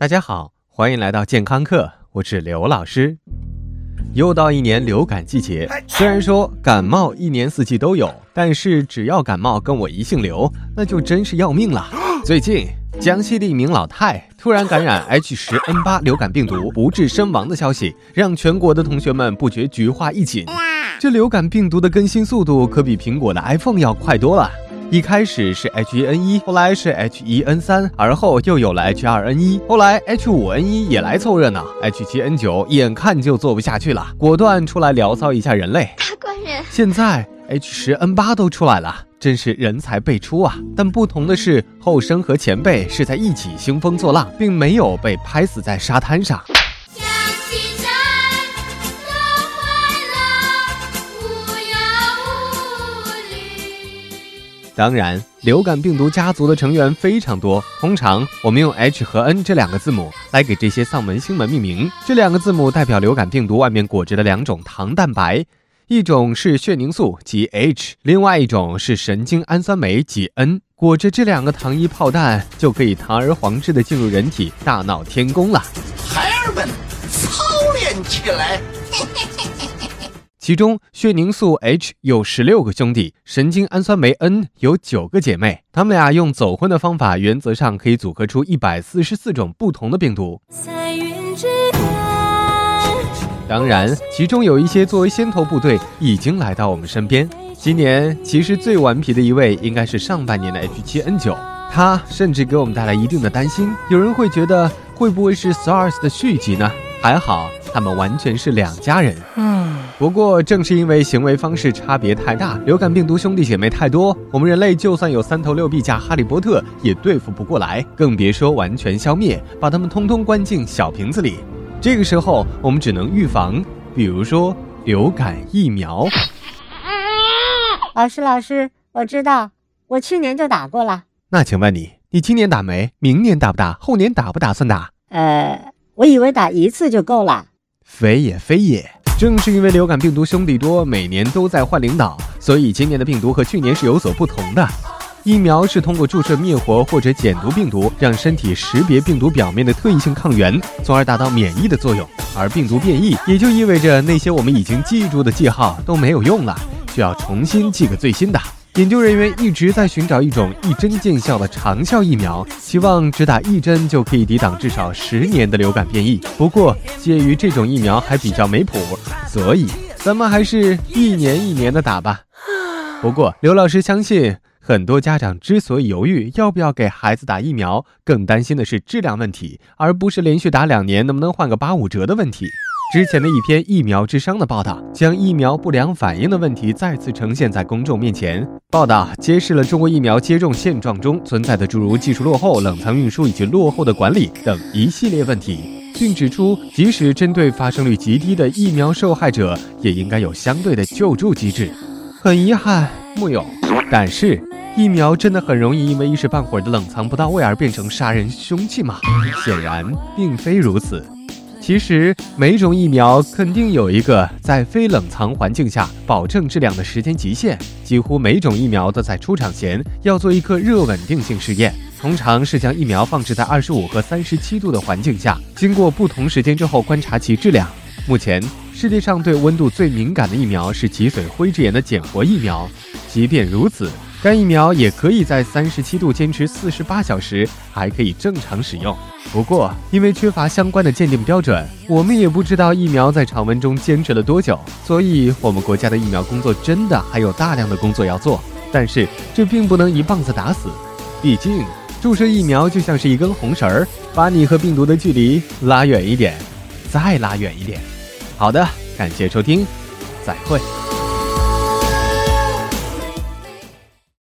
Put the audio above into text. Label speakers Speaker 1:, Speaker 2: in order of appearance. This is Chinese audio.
Speaker 1: 大家好，欢迎来到健康课，我是刘老师。又到一年流感季节，虽然说感冒一年四季都有，但是只要感冒跟我一姓刘，那就真是要命了。最近，江西的一名老太突然感染 H10N8 流感病毒，不治身亡的消息，让全国的同学们不觉菊花一紧。这流感病毒的更新速度可比苹果的 iPhone 要快多了。一开始是 H1N1，后来是 H1N3，而后又有了 H2N1，后来 H5N1 也来凑热闹，H7N9 眼看就做不下去了，果断出来聊骚一下人类。大官人，现在 H10N8 都出来了，真是人才辈出啊！但不同的是，后生和前辈是在一起兴风作浪，并没有被拍死在沙滩上。当然，流感病毒家族的成员非常多。通常，我们用 H 和 N 这两个字母来给这些丧门星们命名。这两个字母代表流感病毒外面裹着的两种糖蛋白，一种是血凝素即 H，另外一种是神经氨酸酶即 N。裹着这两个糖衣炮弹，就可以堂而皇之的进入人体，大闹天宫了。孩儿们，操练起来！嘿嘿其中，血凝素 H 有十六个兄弟，神经氨酸酶 N 有九个姐妹。他们俩用走婚的方法，原则上可以组合出一百四十四种不同的病毒。当然，其中有一些作为先头部队已经来到我们身边。今年其实最顽皮的一位，应该是上半年的 H7N9，它甚至给我们带来一定的担心。有人会觉得，会不会是 SARS 的续集呢？还好，他们完全是两家人。嗯。不过，正是因为行为方式差别太大，流感病毒兄弟姐妹太多，我们人类就算有三头六臂加哈利波特，也对付不过来，更别说完全消灭，把他们通通关进小瓶子里。这个时候，我们只能预防，比如说流感疫苗。
Speaker 2: 老师，老师，我知道，我去年就打过了。
Speaker 1: 那请问你，你今年打没？明年打不打？后年打不打算打？
Speaker 2: 呃，我以为打一次就够了。
Speaker 1: 非也非也。正是因为流感病毒兄弟多，每年都在换领导，所以今年的病毒和去年是有所不同的。疫苗是通过注射灭活或者减毒病毒，让身体识别病毒表面的特异性抗原，从而达到免疫的作用。而病毒变异也就意味着那些我们已经记住的记号都没有用了，需要重新记个最新的。研究人员一直在寻找一种一针见效的长效疫苗，希望只打一针就可以抵挡至少十年的流感变异。不过，介于这种疫苗还比较没谱，所以咱们还是一年一年的打吧。不过，刘老师相信，很多家长之所以犹豫要不要给孩子打疫苗，更担心的是质量问题，而不是连续打两年能不能换个八五折的问题。之前的一篇疫苗之殇的报道，将疫苗不良反应的问题再次呈现在公众面前。报道揭示了中国疫苗接种现状中存在的诸如技术落后、冷藏运输以及落后的管理等一系列问题，并指出，即使针对发生率极低的疫苗受害者，也应该有相对的救助机制。很遗憾，木有。但是，疫苗真的很容易因为一时半会儿的冷藏不到位而变成杀人凶器吗？显然并非如此。其实每种疫苗肯定有一个在非冷藏环境下保证质量的时间极限，几乎每种疫苗都在出厂前要做一颗热稳定性试验，通常是将疫苗放置在二十五和三十七度的环境下，经过不同时间之后观察其质量。目前世界上对温度最敏感的疫苗是脊髓灰质炎的减活疫苗，即便如此。该疫苗也可以在三十七度坚持四十八小时，还可以正常使用。不过，因为缺乏相关的鉴定标准，我们也不知道疫苗在常温中坚持了多久。所以，我们国家的疫苗工作真的还有大量的工作要做。但是，这并不能一棒子打死。毕竟，注射疫苗就像是一根红绳儿，把你和病毒的距离拉远一点，再拉远一点。好的，感谢收听，再会。